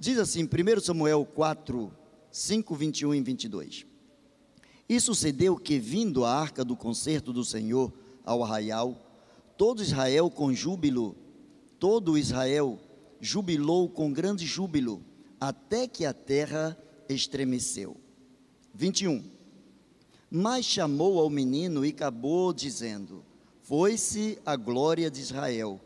Diz assim, 1 Samuel 4, 5, 21 e 22. E sucedeu que, vindo a arca do concerto do Senhor ao arraial, todo Israel com júbilo, todo Israel jubilou com grande júbilo, até que a terra estremeceu. 21. Mas chamou ao menino e acabou dizendo: Foi-se a glória de Israel,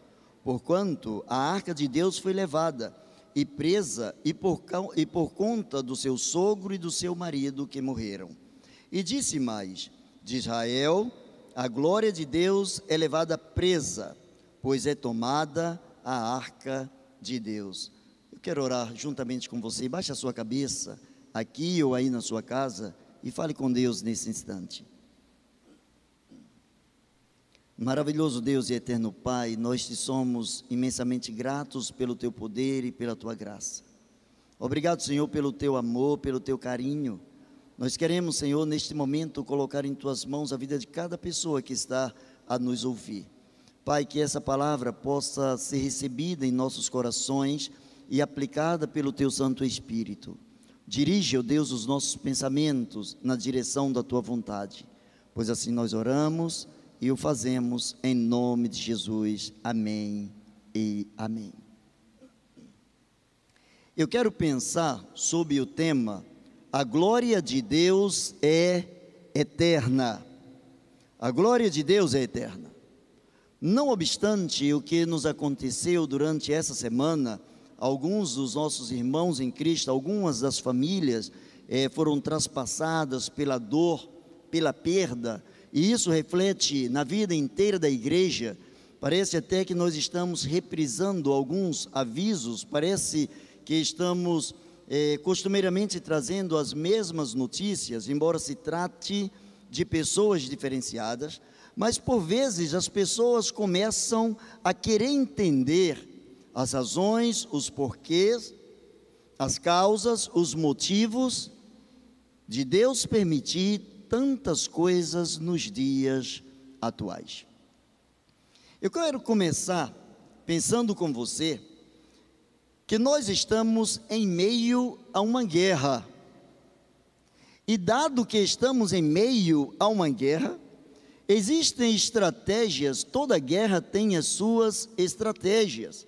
porquanto a arca de Deus foi levada e presa, e por, e por conta do seu sogro e do seu marido que morreram. E disse mais: De Israel, a glória de Deus é levada presa, pois é tomada a arca de Deus. Eu quero orar juntamente com você. Baixe a sua cabeça, aqui ou aí na sua casa, e fale com Deus nesse instante. Maravilhoso Deus e eterno Pai, nós te somos imensamente gratos pelo teu poder e pela tua graça. Obrigado, Senhor, pelo teu amor, pelo teu carinho. Nós queremos, Senhor, neste momento colocar em tuas mãos a vida de cada pessoa que está a nos ouvir. Pai, que essa palavra possa ser recebida em nossos corações e aplicada pelo teu Santo Espírito. Dirige, ó Deus, os nossos pensamentos na direção da tua vontade, pois assim nós oramos e o fazemos em nome de Jesus. Amém e amém. Eu quero pensar sobre o tema A glória de Deus é eterna. A glória de Deus é eterna. Não obstante o que nos aconteceu durante essa semana, alguns dos nossos irmãos em Cristo, algumas das famílias eh, foram traspassadas pela dor, pela perda, e isso reflete na vida inteira da igreja. Parece até que nós estamos reprisando alguns avisos, parece que estamos eh, costumeiramente trazendo as mesmas notícias, embora se trate de pessoas diferenciadas, mas por vezes as pessoas começam a querer entender as razões, os porquês, as causas, os motivos de Deus permitir tantas coisas nos dias atuais. Eu quero começar pensando com você que nós estamos em meio a uma guerra. E dado que estamos em meio a uma guerra, existem estratégias, toda guerra tem as suas estratégias.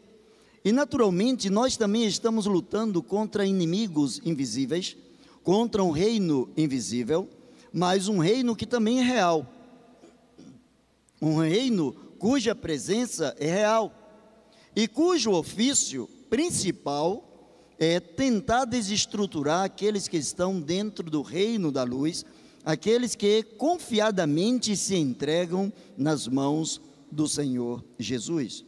E naturalmente nós também estamos lutando contra inimigos invisíveis, contra um reino invisível, mas um reino que também é real. Um reino cuja presença é real e cujo ofício principal é tentar desestruturar aqueles que estão dentro do reino da luz, aqueles que confiadamente se entregam nas mãos do Senhor Jesus.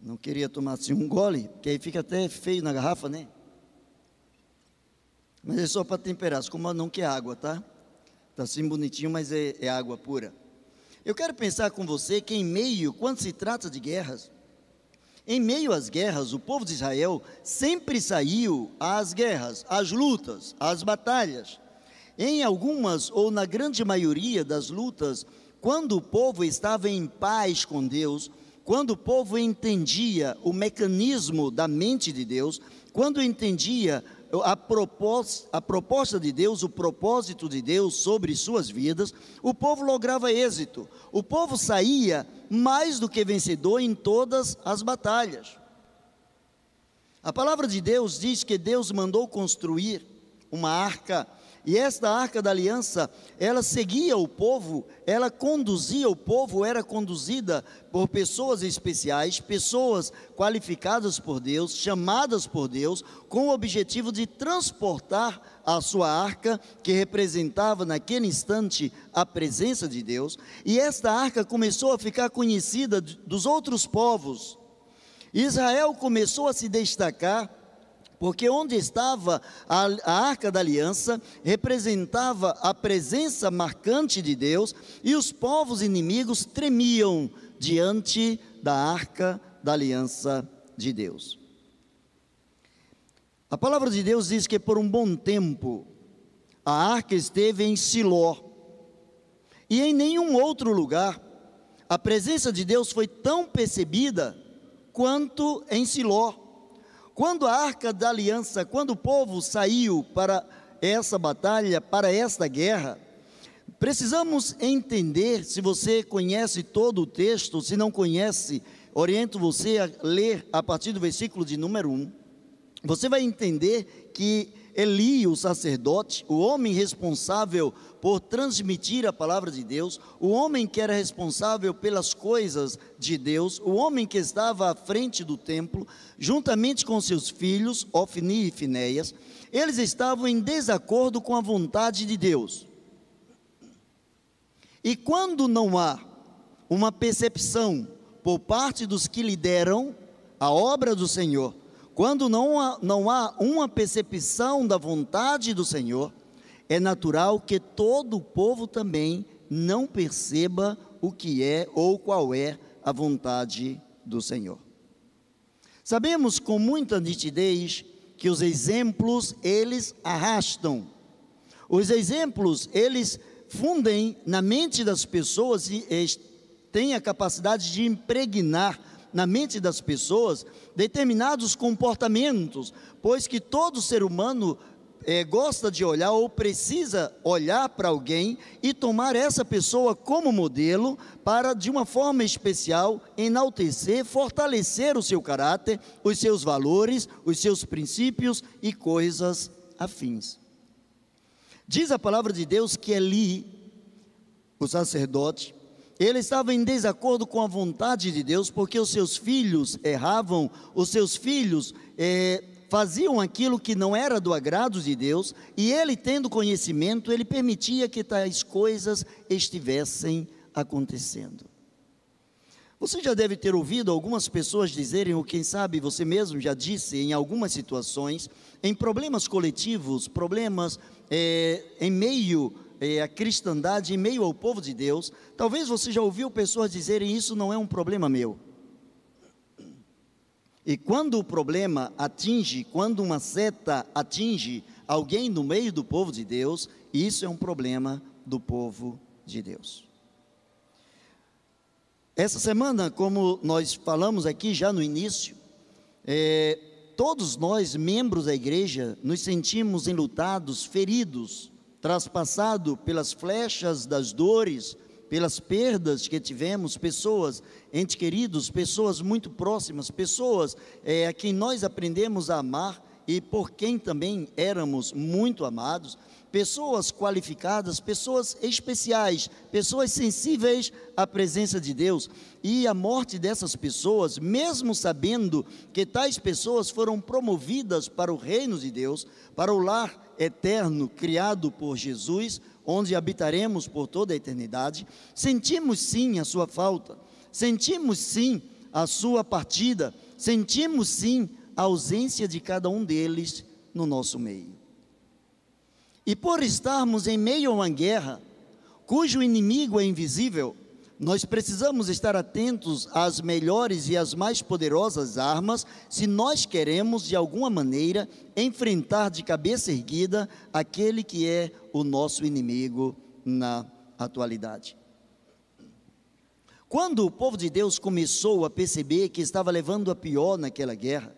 Não queria tomar assim um gole, porque aí fica até feio na garrafa, né? Mas é só para temperar, como não que é água, tá? Está assim bonitinho, mas é, é água pura. Eu quero pensar com você que em meio, quando se trata de guerras, em meio às guerras, o povo de Israel sempre saiu às guerras, às lutas, às batalhas. Em algumas ou na grande maioria das lutas, quando o povo estava em paz com Deus, quando o povo entendia o mecanismo da mente de Deus, quando entendia a proposta, a proposta de Deus, o propósito de Deus sobre suas vidas, o povo lograva êxito. O povo saía mais do que vencedor em todas as batalhas. A palavra de Deus diz que Deus mandou construir uma arca e esta arca da aliança, ela seguia o povo, ela conduzia o povo, era conduzida por pessoas especiais, pessoas qualificadas por Deus, chamadas por Deus, com o objetivo de transportar a sua arca, que representava naquele instante a presença de Deus, e esta arca começou a ficar conhecida dos outros povos. Israel começou a se destacar porque onde estava a, a, arca da aliança representava a presença marcante de Deus e os povos inimigos tremiam diante da arca da aliança de Deus. A palavra de Deus diz que por um bom tempo a arca esteve em Siló e em nenhum outro lugar a presença de Deus foi tão percebida quanto em Siló. Quando a arca da aliança, quando o povo saiu para essa batalha, para esta guerra, precisamos entender, se você conhece todo o texto, se não conhece, oriento você a ler a partir do versículo de número 1. Você vai entender que Eli, o sacerdote, o homem responsável por transmitir a palavra de Deus, o homem que era responsável pelas coisas de Deus, o homem que estava à frente do templo, juntamente com seus filhos, Ofni e Finéias, eles estavam em desacordo com a vontade de Deus. E quando não há uma percepção por parte dos que lideram a obra do Senhor, quando não há, não há uma percepção da vontade do Senhor, é natural que todo o povo também não perceba o que é ou qual é a vontade do Senhor. Sabemos com muita nitidez que os exemplos eles arrastam. Os exemplos eles fundem na mente das pessoas e têm a capacidade de impregnar na mente das pessoas determinados comportamentos, pois que todo ser humano é, gosta de olhar ou precisa olhar para alguém e tomar essa pessoa como modelo para, de uma forma especial, enaltecer, fortalecer o seu caráter, os seus valores, os seus princípios e coisas afins. Diz a palavra de Deus que Eli, o sacerdote, ele estava em desacordo com a vontade de Deus, porque os seus filhos erravam, os seus filhos é, faziam aquilo que não era do agrado de Deus, e ele, tendo conhecimento, ele permitia que tais coisas estivessem acontecendo. Você já deve ter ouvido algumas pessoas dizerem, ou quem sabe você mesmo já disse em algumas situações, em problemas coletivos, problemas é, em meio é, a cristandade em meio ao povo de Deus, talvez você já ouviu pessoas dizerem: Isso não é um problema meu. E quando o problema atinge, quando uma seta atinge alguém no meio do povo de Deus, isso é um problema do povo de Deus. Essa semana, como nós falamos aqui já no início, é, todos nós, membros da igreja, nos sentimos enlutados, feridos, traspassado pelas flechas das dores, pelas perdas que tivemos, pessoas, entes queridos, pessoas muito próximas, pessoas é, a quem nós aprendemos a amar e por quem também éramos muito amados, pessoas qualificadas, pessoas especiais, pessoas sensíveis à presença de Deus. E a morte dessas pessoas, mesmo sabendo que tais pessoas foram promovidas para o reino de Deus, para o lar eterno criado por Jesus, onde habitaremos por toda a eternidade, sentimos sim a sua falta, sentimos sim a sua partida, sentimos sim a ausência de cada um deles no nosso meio. E por estarmos em meio a uma guerra, cujo inimigo é invisível, nós precisamos estar atentos às melhores e às mais poderosas armas se nós queremos, de alguma maneira, enfrentar de cabeça erguida aquele que é o nosso inimigo na atualidade. Quando o povo de Deus começou a perceber que estava levando a pior naquela guerra,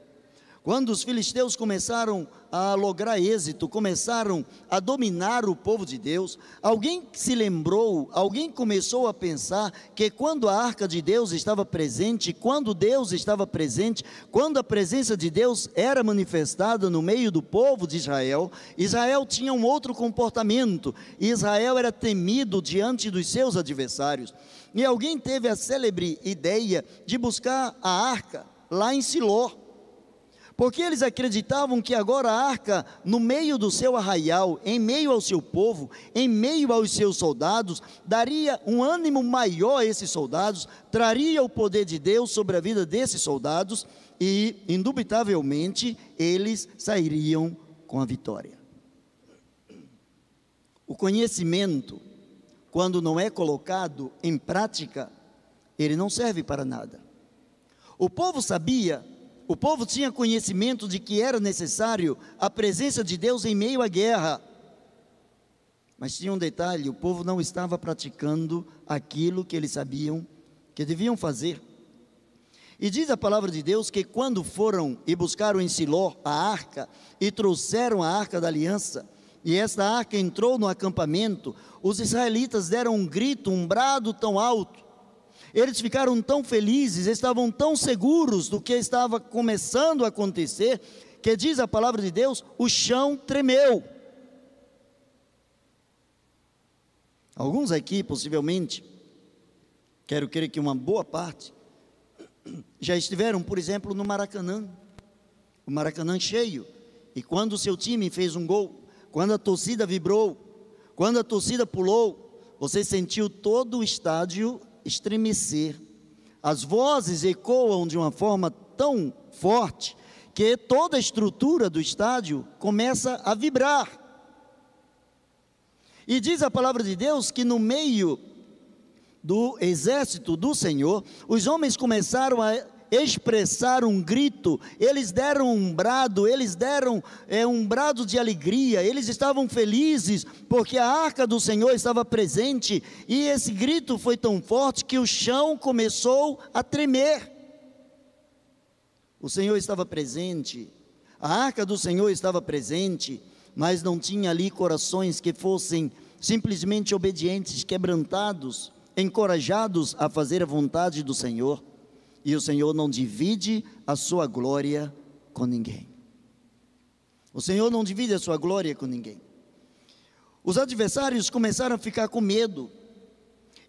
quando os filisteus começaram a lograr êxito, começaram a dominar o povo de Deus, alguém se lembrou, alguém começou a pensar que quando a arca de Deus estava presente, quando Deus estava presente, quando a presença de Deus era manifestada no meio do povo de Israel, Israel tinha um outro comportamento, Israel era temido diante dos seus adversários. E alguém teve a célebre ideia de buscar a arca lá em Siló porque eles acreditavam que agora a arca, no meio do seu arraial, em meio ao seu povo, em meio aos seus soldados, daria um ânimo maior a esses soldados, traria o poder de Deus sobre a vida desses soldados e, indubitavelmente, eles sairiam com a vitória. O conhecimento, quando não é colocado em prática, ele não serve para nada. O povo sabia o povo tinha conhecimento de que era necessário a presença de Deus em meio à guerra. Mas tinha um detalhe: o povo não estava praticando aquilo que eles sabiam que deviam fazer. E diz a palavra de Deus que quando foram e buscaram em Siló a arca e trouxeram a arca da aliança, e esta arca entrou no acampamento, os israelitas deram um grito, um brado tão alto. Eles ficaram tão felizes, estavam tão seguros do que estava começando a acontecer, que diz a palavra de Deus: o chão tremeu. Alguns aqui, possivelmente, quero crer que uma boa parte, já estiveram, por exemplo, no Maracanã, o Maracanã cheio, e quando o seu time fez um gol, quando a torcida vibrou, quando a torcida pulou, você sentiu todo o estádio estremecer. As vozes ecoam de uma forma tão forte que toda a estrutura do estádio começa a vibrar. E diz a palavra de Deus que no meio do exército do Senhor, os homens começaram a expressar um grito, eles deram um brado, eles deram é, um brado de alegria, eles estavam felizes porque a arca do Senhor estava presente e esse grito foi tão forte que o chão começou a tremer. O Senhor estava presente, a arca do Senhor estava presente, mas não tinha ali corações que fossem simplesmente obedientes, quebrantados, encorajados a fazer a vontade do Senhor e o Senhor não divide a sua glória com ninguém. O Senhor não divide a sua glória com ninguém. Os adversários começaram a ficar com medo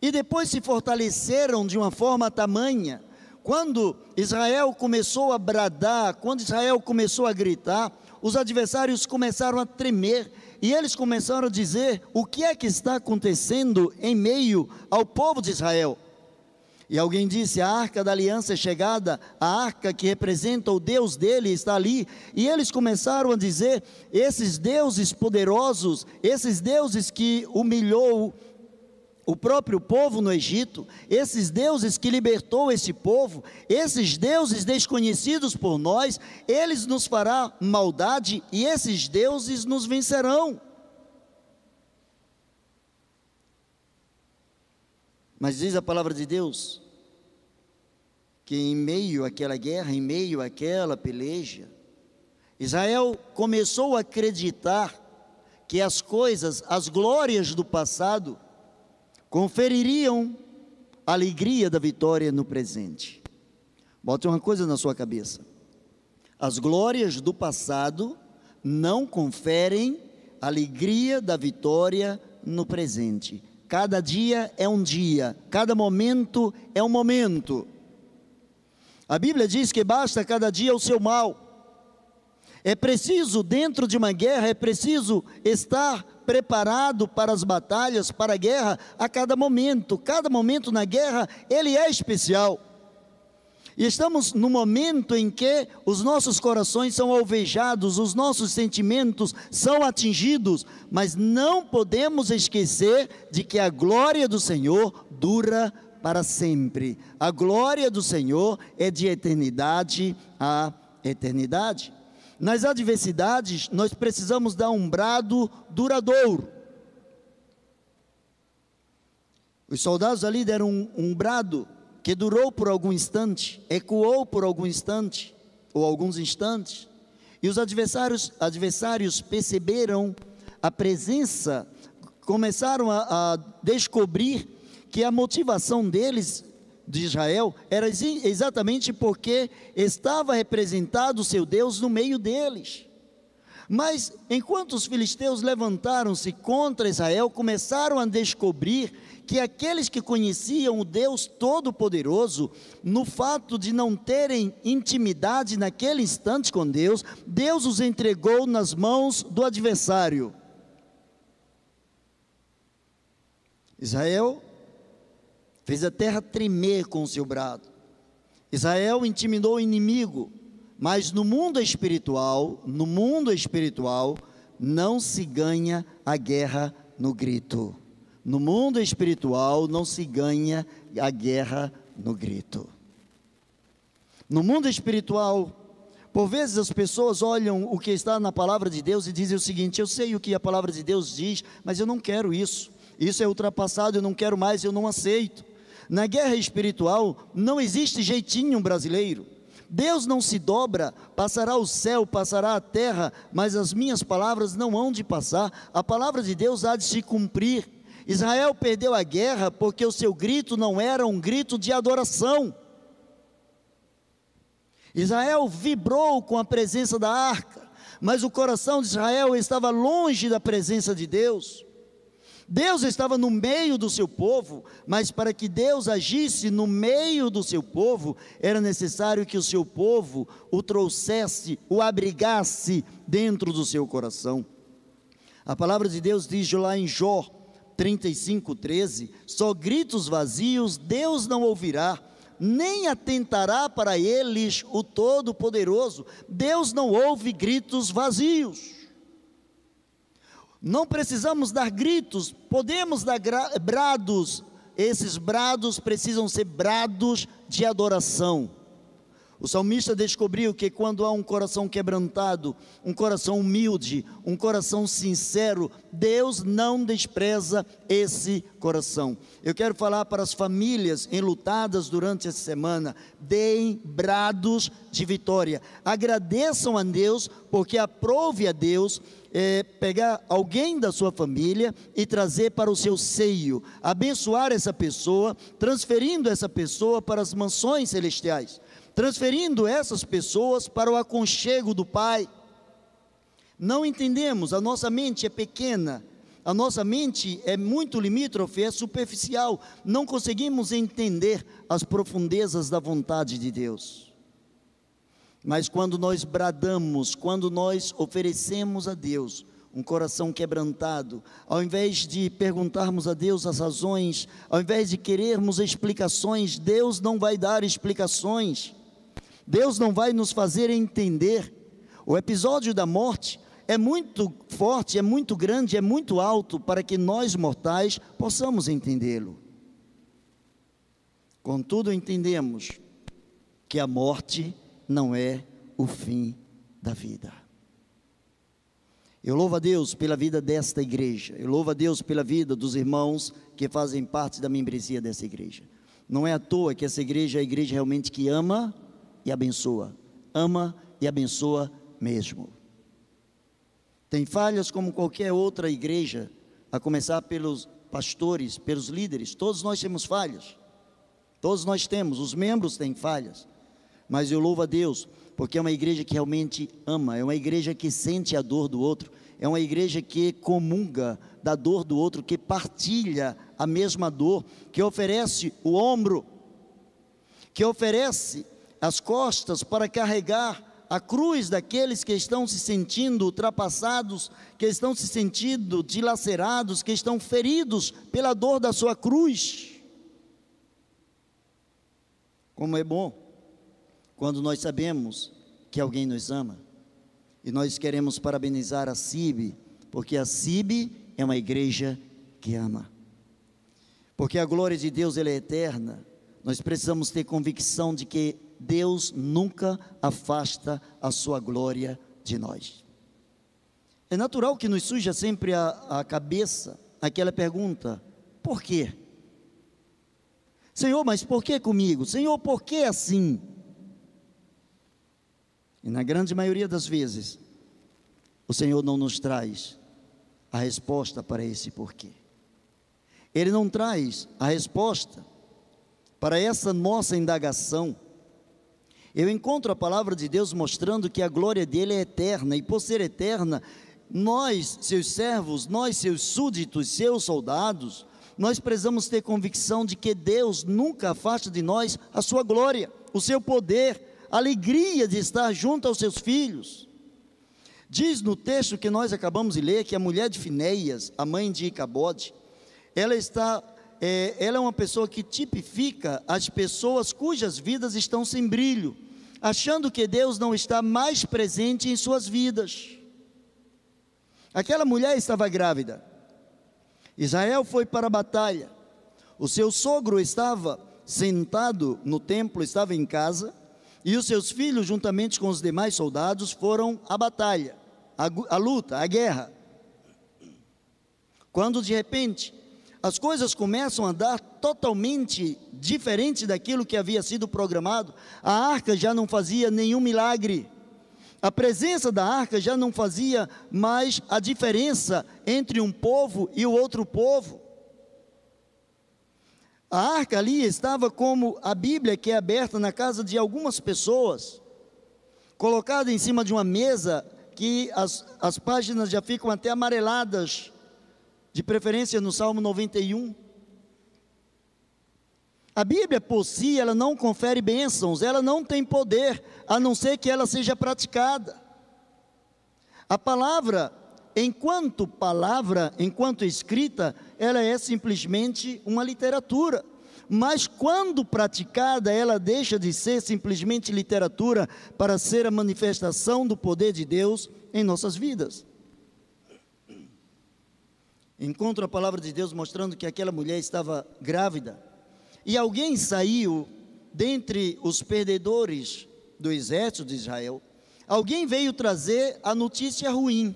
e depois se fortaleceram de uma forma tamanha. Quando Israel começou a bradar, quando Israel começou a gritar, os adversários começaram a tremer e eles começaram a dizer: o que é que está acontecendo em meio ao povo de Israel? E alguém disse: a arca da aliança é chegada, a arca que representa o Deus dele está ali. E eles começaram a dizer: esses deuses poderosos, esses deuses que humilhou o próprio povo no Egito, esses deuses que libertou esse povo, esses deuses desconhecidos por nós, eles nos fará maldade e esses deuses nos vencerão. Mas diz a palavra de Deus que em meio àquela guerra, em meio àquela peleja, Israel começou a acreditar que as coisas, as glórias do passado, confeririam a alegria da vitória no presente. Bote uma coisa na sua cabeça: as glórias do passado não conferem alegria da vitória no presente. Cada dia é um dia, cada momento é um momento. A Bíblia diz que basta cada dia o seu mal. É preciso, dentro de uma guerra, é preciso estar preparado para as batalhas, para a guerra, a cada momento. Cada momento na guerra, ele é especial. E estamos no momento em que os nossos corações são alvejados, os nossos sentimentos são atingidos, mas não podemos esquecer de que a glória do Senhor dura para sempre. A glória do Senhor é de eternidade a eternidade. Nas adversidades, nós precisamos dar um brado duradouro. Os soldados ali deram um, um brado que durou por algum instante, ecoou por algum instante, ou alguns instantes, e os adversários, adversários perceberam a presença, começaram a, a descobrir que a motivação deles, de Israel, era exatamente porque estava representado o seu Deus no meio deles. Mas enquanto os filisteus levantaram-se contra Israel, começaram a descobrir que aqueles que conheciam o Deus Todo-Poderoso, no fato de não terem intimidade naquele instante com Deus, Deus os entregou nas mãos do adversário. Israel fez a terra tremer com o seu brado. Israel intimidou o inimigo, mas no mundo espiritual, no mundo espiritual, não se ganha a guerra no grito. No mundo espiritual não se ganha a guerra no grito. No mundo espiritual, por vezes as pessoas olham o que está na palavra de Deus e dizem o seguinte: eu sei o que a palavra de Deus diz, mas eu não quero isso. Isso é ultrapassado, eu não quero mais, eu não aceito. Na guerra espiritual não existe jeitinho brasileiro. Deus não se dobra, passará o céu, passará a terra, mas as minhas palavras não hão de passar. A palavra de Deus há de se cumprir. Israel perdeu a guerra porque o seu grito não era um grito de adoração. Israel vibrou com a presença da arca, mas o coração de Israel estava longe da presença de Deus. Deus estava no meio do seu povo, mas para que Deus agisse no meio do seu povo, era necessário que o seu povo o trouxesse, o abrigasse dentro do seu coração. A palavra de Deus diz lá em Jó 35, 13: só gritos vazios Deus não ouvirá, nem atentará para eles o Todo-Poderoso. Deus não ouve gritos vazios. Não precisamos dar gritos, podemos dar brados, esses brados precisam ser brados de adoração. O salmista descobriu que quando há um coração quebrantado, um coração humilde, um coração sincero, Deus não despreza esse coração. Eu quero falar para as famílias enlutadas durante essa semana: deem brados de vitória, agradeçam a Deus, porque aprove a Deus é, pegar alguém da sua família e trazer para o seu seio, abençoar essa pessoa, transferindo essa pessoa para as mansões celestiais, transferindo essas pessoas para o aconchego do Pai. Não entendemos, a nossa mente é pequena, a nossa mente é muito limítrofe, é superficial, não conseguimos entender as profundezas da vontade de Deus. Mas quando nós bradamos, quando nós oferecemos a Deus um coração quebrantado, ao invés de perguntarmos a Deus as razões, ao invés de querermos explicações, Deus não vai dar explicações, Deus não vai nos fazer entender. O episódio da morte é muito forte, é muito grande, é muito alto para que nós mortais possamos entendê-lo. Contudo, entendemos que a morte não é o fim da vida. Eu louvo a Deus pela vida desta igreja. Eu louvo a Deus pela vida dos irmãos que fazem parte da membresia dessa igreja. Não é à toa que essa igreja é a igreja realmente que ama e abençoa. Ama e abençoa mesmo. Tem falhas como qualquer outra igreja, a começar pelos pastores, pelos líderes. Todos nós temos falhas. Todos nós temos, os membros têm falhas. Mas eu louvo a Deus, porque é uma igreja que realmente ama, é uma igreja que sente a dor do outro, é uma igreja que comunga da dor do outro, que partilha a mesma dor, que oferece o ombro, que oferece as costas para carregar a cruz daqueles que estão se sentindo ultrapassados, que estão se sentindo dilacerados, que estão feridos pela dor da sua cruz. Como é bom quando nós sabemos que alguém nos ama. E nós queremos parabenizar a CIB, porque a CIB é uma igreja que ama. Porque a glória de Deus é eterna. Nós precisamos ter convicção de que Deus nunca afasta a sua glória de nós. É natural que nos suja sempre a, a cabeça aquela pergunta: por quê? Senhor, mas por que comigo? Senhor, por que assim? E na grande maioria das vezes, o Senhor não nos traz a resposta para esse porquê. Ele não traz a resposta para essa nossa indagação. Eu encontro a palavra de Deus mostrando que a glória dele é eterna, e por ser eterna, nós, seus servos, nós, seus súditos, seus soldados, nós precisamos ter convicção de que Deus nunca afasta de nós a sua glória, o seu poder, alegria de estar junto aos seus filhos. Diz no texto que nós acabamos de ler que a mulher de Finéias, a mãe de Icabode, ela está, é, ela é uma pessoa que tipifica as pessoas cujas vidas estão sem brilho, achando que Deus não está mais presente em suas vidas. Aquela mulher estava grávida. Israel foi para a batalha. O seu sogro estava sentado no templo, estava em casa e os seus filhos, juntamente com os demais soldados, foram à batalha, à, à luta, à guerra. Quando de repente as coisas começam a dar totalmente diferente daquilo que havia sido programado. A arca já não fazia nenhum milagre. A presença da arca já não fazia mais a diferença entre um povo e o outro povo. A arca ali estava como a Bíblia que é aberta na casa de algumas pessoas, colocada em cima de uma mesa que as, as páginas já ficam até amareladas, de preferência no Salmo 91. A Bíblia por si, ela não confere bênçãos, ela não tem poder, a não ser que ela seja praticada. A palavra, enquanto palavra, enquanto escrita, ela é simplesmente uma literatura. Mas quando praticada, ela deixa de ser simplesmente literatura para ser a manifestação do poder de Deus em nossas vidas. Encontro a palavra de Deus mostrando que aquela mulher estava grávida e alguém saiu dentre os perdedores do exército de Israel, alguém veio trazer a notícia ruim.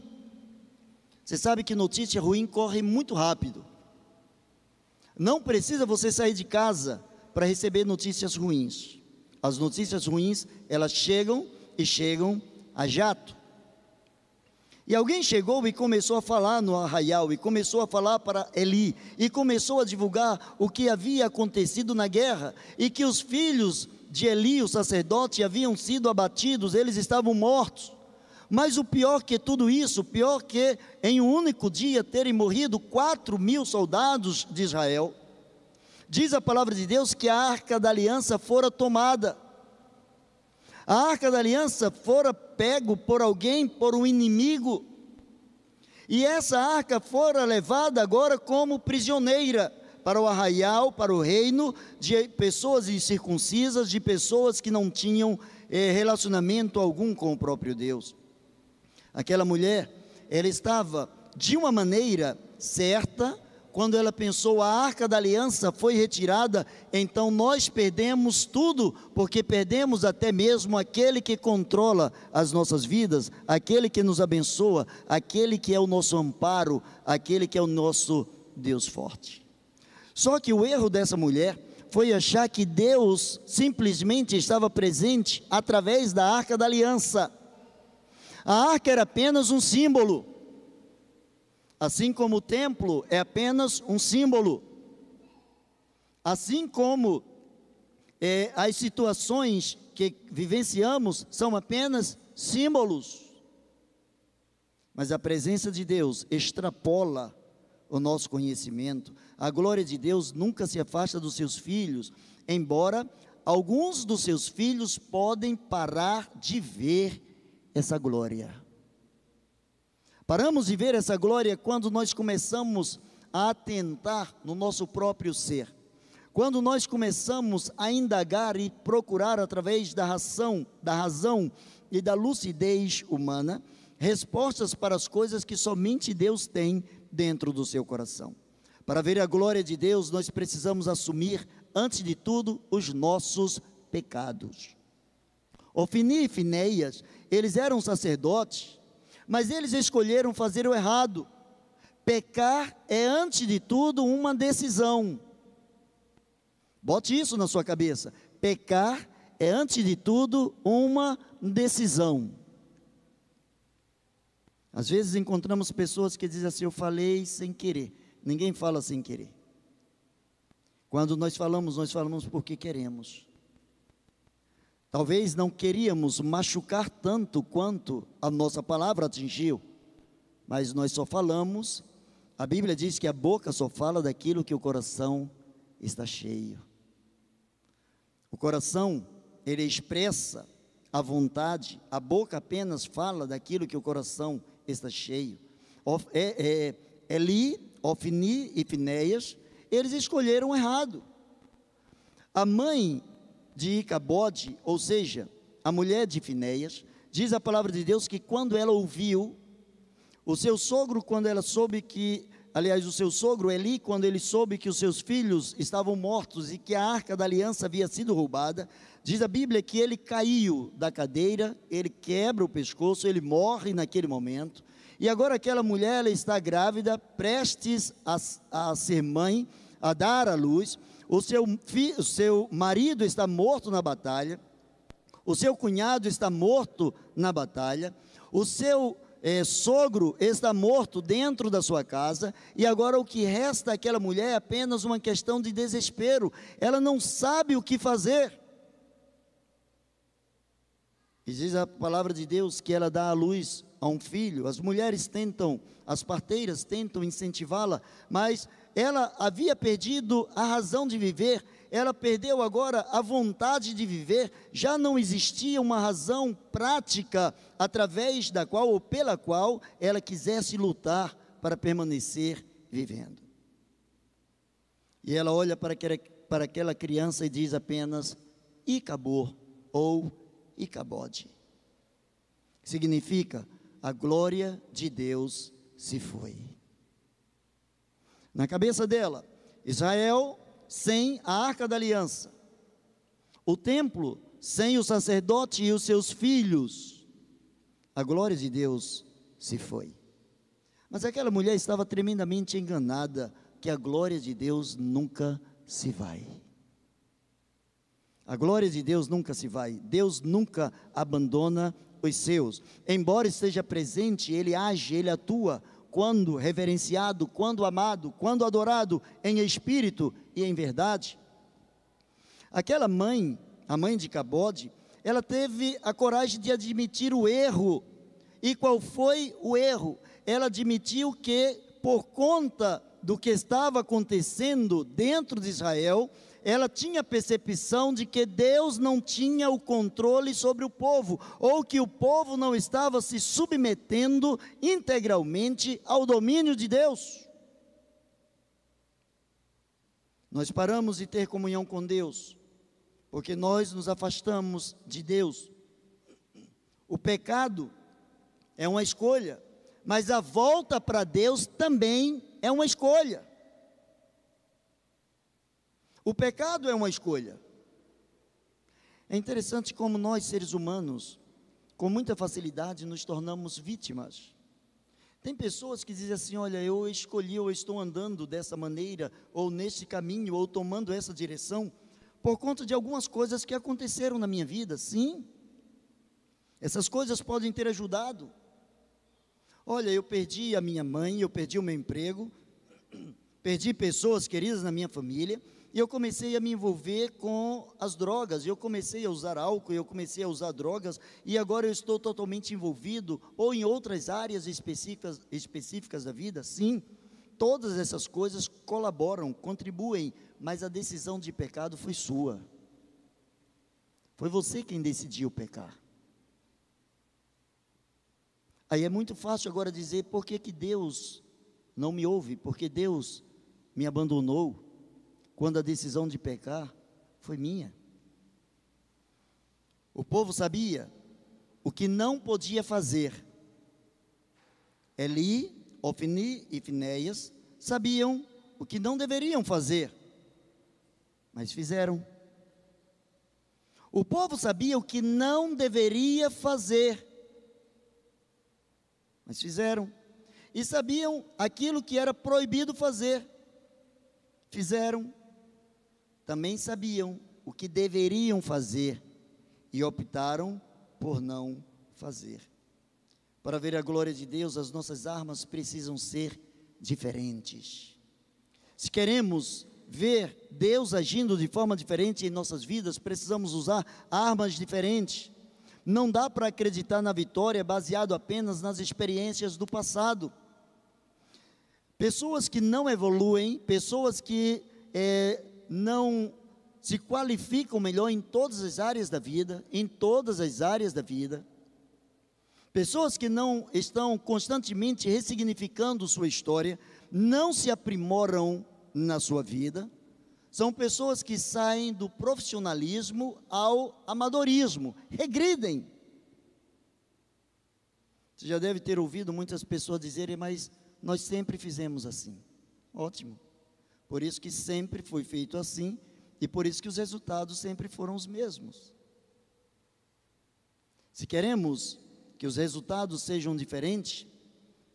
Você sabe que notícia ruim corre muito rápido. Não precisa você sair de casa para receber notícias ruins. As notícias ruins, elas chegam e chegam a jato. E alguém chegou e começou a falar no arraial, e começou a falar para Eli, e começou a divulgar o que havia acontecido na guerra, e que os filhos de Eli, o sacerdote, haviam sido abatidos, eles estavam mortos. Mas o pior que tudo isso, o pior que em um único dia terem morrido quatro mil soldados de Israel, diz a palavra de Deus que a arca da aliança fora tomada. A arca da aliança fora pego por alguém, por um inimigo, e essa arca fora levada agora como prisioneira para o arraial, para o reino de pessoas incircuncisas, de pessoas que não tinham eh, relacionamento algum com o próprio Deus. Aquela mulher, ela estava de uma maneira certa, quando ela pensou a arca da aliança foi retirada, então nós perdemos tudo, porque perdemos até mesmo aquele que controla as nossas vidas, aquele que nos abençoa, aquele que é o nosso amparo, aquele que é o nosso Deus forte. Só que o erro dessa mulher foi achar que Deus simplesmente estava presente através da arca da aliança. A arca era apenas um símbolo. Assim como o templo é apenas um símbolo, assim como é, as situações que vivenciamos são apenas símbolos, mas a presença de Deus extrapola o nosso conhecimento. A glória de Deus nunca se afasta dos seus filhos, embora alguns dos seus filhos podem parar de ver essa glória. Paramos de ver essa glória quando nós começamos a atentar no nosso próprio ser. Quando nós começamos a indagar e procurar através da razão, da razão e da lucidez humana, respostas para as coisas que somente Deus tem dentro do seu coração. Para ver a glória de Deus, nós precisamos assumir, antes de tudo, os nossos pecados. Ofini e Fineias, eles eram sacerdotes, mas eles escolheram fazer o errado. Pecar é, antes de tudo, uma decisão. Bote isso na sua cabeça. Pecar é, antes de tudo, uma decisão. Às vezes encontramos pessoas que dizem assim: Eu falei sem querer. Ninguém fala sem querer. Quando nós falamos, nós falamos porque queremos. Talvez não queríamos machucar tanto quanto a nossa palavra atingiu, mas nós só falamos. A Bíblia diz que a boca só fala daquilo que o coração está cheio. O coração, ele expressa a vontade, a boca apenas fala daquilo que o coração está cheio. É, é, Eli, Ofni e Finéias, eles escolheram errado. A mãe de Icabode, ou seja, a mulher de Finéias, diz a palavra de Deus que quando ela ouviu, o seu sogro, quando ela soube que, aliás, o seu sogro Eli, quando ele soube que os seus filhos estavam mortos e que a arca da aliança havia sido roubada, diz a Bíblia que ele caiu da cadeira, ele quebra o pescoço, ele morre naquele momento, E agora aquela mulher ela está grávida, prestes a, a ser mãe, a dar à luz. O seu, o seu marido está morto na batalha. O seu cunhado está morto na batalha. O seu é, sogro está morto dentro da sua casa, e agora o que resta àquela mulher é apenas uma questão de desespero, ela não sabe o que fazer. E diz a palavra de Deus que ela dá à luz a um filho, as mulheres tentam, as parteiras tentam incentivá-la, mas ela havia perdido a razão de viver, ela perdeu agora a vontade de viver, já não existia uma razão prática através da qual ou pela qual ela quisesse lutar para permanecer vivendo. E ela olha para aquela, para aquela criança e diz apenas: Icabô ou Icabode. Significa a glória de Deus se foi. Na cabeça dela, Israel sem a arca da aliança, o templo sem o sacerdote e os seus filhos, a glória de Deus se foi. Mas aquela mulher estava tremendamente enganada que a glória de Deus nunca se vai. A glória de Deus nunca se vai. Deus nunca abandona os seus. Embora esteja presente, ele age, ele atua quando reverenciado, quando amado, quando adorado em espírito e em verdade. Aquela mãe, a mãe de Cabode, ela teve a coragem de admitir o erro. E qual foi o erro? Ela admitiu que, por conta do que estava acontecendo dentro de Israel, ela tinha percepção de que Deus não tinha o controle sobre o povo, ou que o povo não estava se submetendo integralmente ao domínio de Deus. Nós paramos de ter comunhão com Deus, porque nós nos afastamos de Deus. O pecado é uma escolha, mas a volta para Deus também é uma escolha. O pecado é uma escolha. É interessante como nós, seres humanos, com muita facilidade, nos tornamos vítimas. Tem pessoas que dizem assim: olha, eu escolhi, ou estou andando dessa maneira, ou neste caminho, ou tomando essa direção, por conta de algumas coisas que aconteceram na minha vida. Sim, essas coisas podem ter ajudado. Olha, eu perdi a minha mãe, eu perdi o meu emprego, perdi pessoas queridas na minha família, e eu comecei a me envolver com as drogas, eu comecei a usar álcool, eu comecei a usar drogas, e agora eu estou totalmente envolvido, ou em outras áreas específicas, específicas da vida, sim, todas essas coisas colaboram, contribuem, mas a decisão de pecado foi sua. Foi você quem decidiu pecar. Aí é muito fácil agora dizer por que, que Deus não me ouve, porque Deus me abandonou quando a decisão de pecar foi minha. O povo sabia o que não podia fazer. Eli, Ofni e Finéias sabiam o que não deveriam fazer, mas fizeram. O povo sabia o que não deveria fazer, mas fizeram. E sabiam aquilo que era proibido fazer, fizeram também sabiam o que deveriam fazer e optaram por não fazer. Para ver a glória de Deus, as nossas armas precisam ser diferentes. Se queremos ver Deus agindo de forma diferente em nossas vidas, precisamos usar armas diferentes. Não dá para acreditar na vitória baseado apenas nas experiências do passado. Pessoas que não evoluem, pessoas que é, não se qualificam melhor em todas as áreas da vida, em todas as áreas da vida. Pessoas que não estão constantemente ressignificando sua história, não se aprimoram na sua vida, são pessoas que saem do profissionalismo ao amadorismo, regridem. Você já deve ter ouvido muitas pessoas dizerem, mas nós sempre fizemos assim. Ótimo. Por isso que sempre foi feito assim e por isso que os resultados sempre foram os mesmos. Se queremos que os resultados sejam diferentes,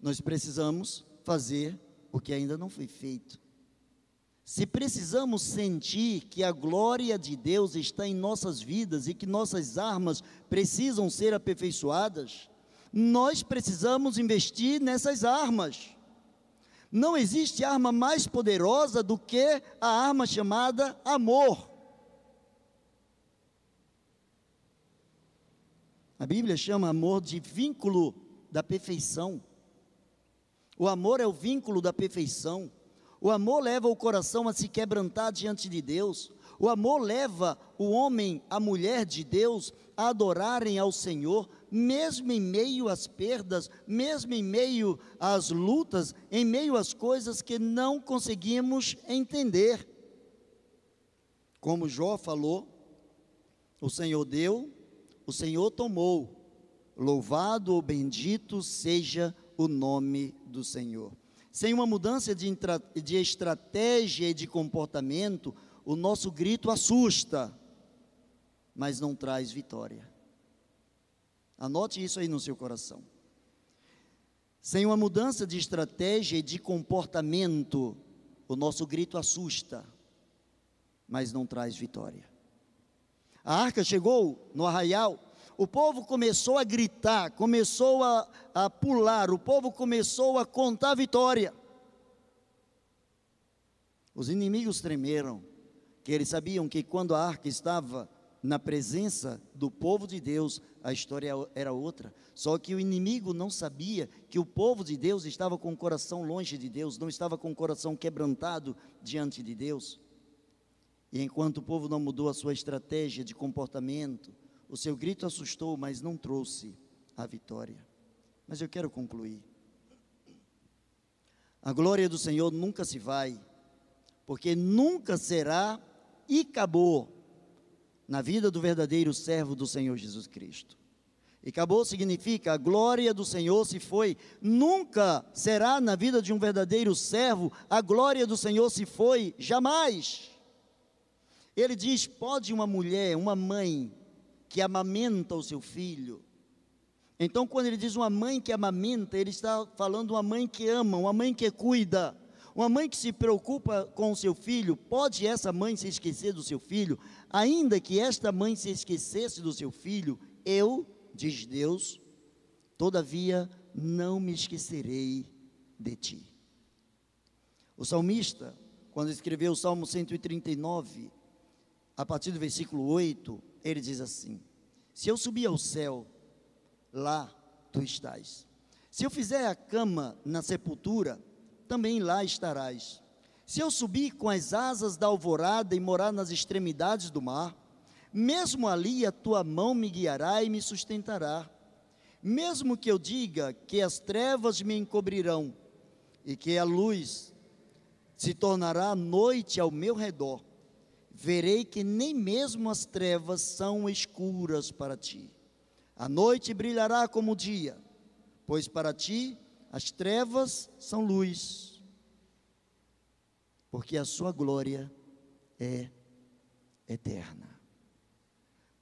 nós precisamos fazer o que ainda não foi feito. Se precisamos sentir que a glória de Deus está em nossas vidas e que nossas armas precisam ser aperfeiçoadas, nós precisamos investir nessas armas. Não existe arma mais poderosa do que a arma chamada amor. A Bíblia chama amor de vínculo da perfeição. O amor é o vínculo da perfeição. O amor leva o coração a se quebrantar diante de Deus. O amor leva o homem, a mulher de Deus a adorarem ao Senhor, mesmo em meio às perdas, mesmo em meio às lutas, em meio às coisas que não conseguimos entender. Como Jó falou, o Senhor deu, o Senhor tomou. Louvado ou bendito seja o nome do Senhor. Sem uma mudança de, de estratégia e de comportamento, o nosso grito assusta, mas não traz vitória. Anote isso aí no seu coração. Sem uma mudança de estratégia e de comportamento, o nosso grito assusta, mas não traz vitória. A arca chegou no arraial, o povo começou a gritar, começou a, a pular, o povo começou a contar vitória. Os inimigos tremeram, que eles sabiam que quando a arca estava na presença do povo de Deus, a história era outra. Só que o inimigo não sabia que o povo de Deus estava com o coração longe de Deus, não estava com o coração quebrantado diante de Deus. E enquanto o povo não mudou a sua estratégia de comportamento, o seu grito assustou, mas não trouxe a vitória. Mas eu quero concluir. A glória do Senhor nunca se vai, porque nunca será e acabou na vida do verdadeiro servo do Senhor Jesus Cristo. E acabou significa a glória do Senhor se foi, nunca será na vida de um verdadeiro servo, a glória do Senhor se foi, jamais. Ele diz: pode uma mulher, uma mãe, que amamenta o seu filho. Então, quando ele diz uma mãe que amamenta, ele está falando uma mãe que ama, uma mãe que cuida. Uma mãe que se preocupa com o seu filho, pode essa mãe se esquecer do seu filho? Ainda que esta mãe se esquecesse do seu filho, eu, diz Deus, todavia não me esquecerei de ti. O salmista, quando escreveu o Salmo 139, a partir do versículo 8, ele diz assim: Se eu subir ao céu, lá tu estás. Se eu fizer a cama na sepultura, também lá estarás. Se eu subir com as asas da alvorada e morar nas extremidades do mar, mesmo ali a tua mão me guiará e me sustentará. Mesmo que eu diga que as trevas me encobrirão e que a luz se tornará noite ao meu redor, verei que nem mesmo as trevas são escuras para ti. A noite brilhará como o dia, pois para ti as trevas são luz, porque a sua glória é eterna.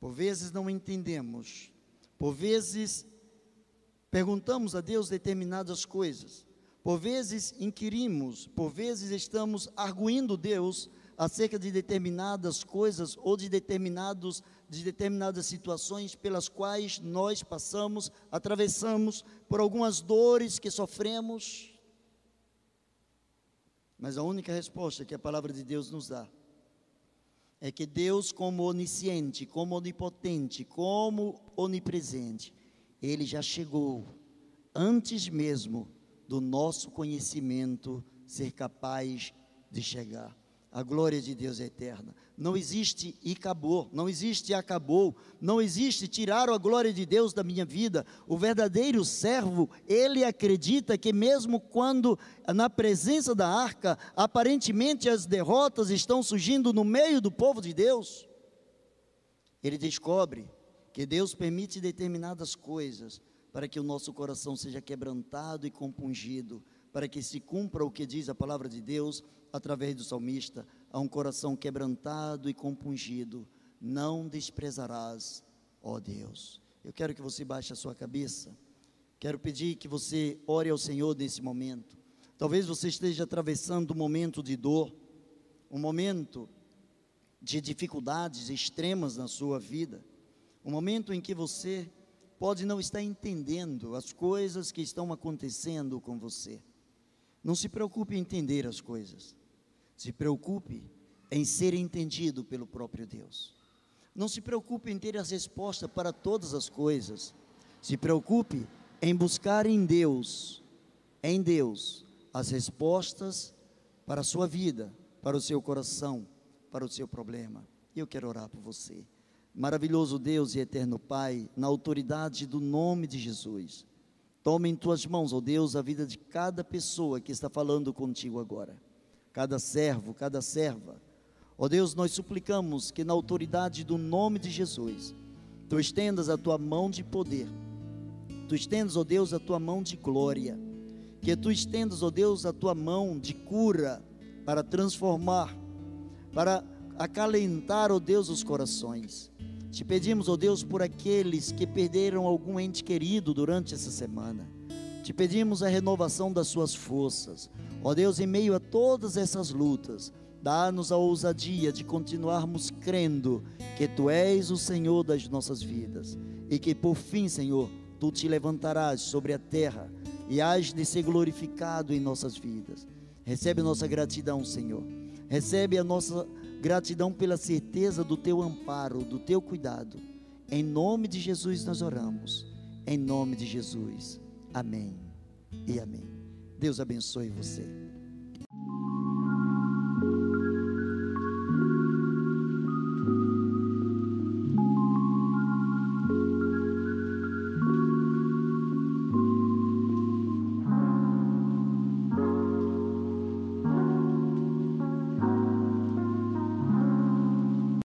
Por vezes não entendemos, por vezes perguntamos a Deus determinadas coisas, por vezes inquirimos, por vezes estamos arguindo Deus acerca de determinadas coisas ou de determinados de determinadas situações pelas quais nós passamos, atravessamos por algumas dores que sofremos. Mas a única resposta que a palavra de Deus nos dá é que Deus, como onisciente, como onipotente, como onipresente, ele já chegou antes mesmo do nosso conhecimento ser capaz de chegar. A glória de Deus é eterna. Não existe e acabou, não existe e acabou, não existe tirar a glória de Deus da minha vida. O verdadeiro servo, ele acredita que mesmo quando na presença da arca, aparentemente as derrotas estão surgindo no meio do povo de Deus, ele descobre que Deus permite determinadas coisas para que o nosso coração seja quebrantado e compungido, para que se cumpra o que diz a palavra de Deus através do salmista, a um coração quebrantado e compungido, não desprezarás, ó Deus. Eu quero que você baixe a sua cabeça Quero pedir que você ore ao Senhor nesse momento. Talvez você esteja atravessando um momento de dor, um momento de dificuldades extremas na sua vida, um momento em que você pode não estar entendendo as coisas que estão acontecendo com você. Não se preocupe em entender as coisas, se preocupe em ser entendido pelo próprio Deus. Não se preocupe em ter as respostas para todas as coisas, se preocupe em buscar em Deus, em Deus, as respostas para a sua vida, para o seu coração, para o seu problema. Eu quero orar por você. Maravilhoso Deus e eterno Pai, na autoridade do nome de Jesus, tome em tuas mãos, ó oh Deus, a vida de cada pessoa que está falando contigo agora, cada servo, cada serva. Ó oh Deus, nós suplicamos que na autoridade do nome de Jesus, tu estendas a tua mão de poder tu estendas, ó Deus, a tua mão de glória, que tu estendas, ó Deus, a tua mão de cura para transformar, para acalentar, ó Deus, os corações. Te pedimos, ó Deus, por aqueles que perderam algum ente querido durante essa semana. Te pedimos a renovação das suas forças. Ó Deus, em meio a todas essas lutas, dá-nos a ousadia de continuarmos crendo que Tu és o Senhor das nossas vidas e que por fim, Senhor, tu te levantarás sobre a terra e hás de ser glorificado em nossas vidas. Recebe nossa gratidão, Senhor. Recebe a nossa gratidão pela certeza do teu amparo, do teu cuidado. Em nome de Jesus nós oramos. Em nome de Jesus. Amém e amém. Deus abençoe você.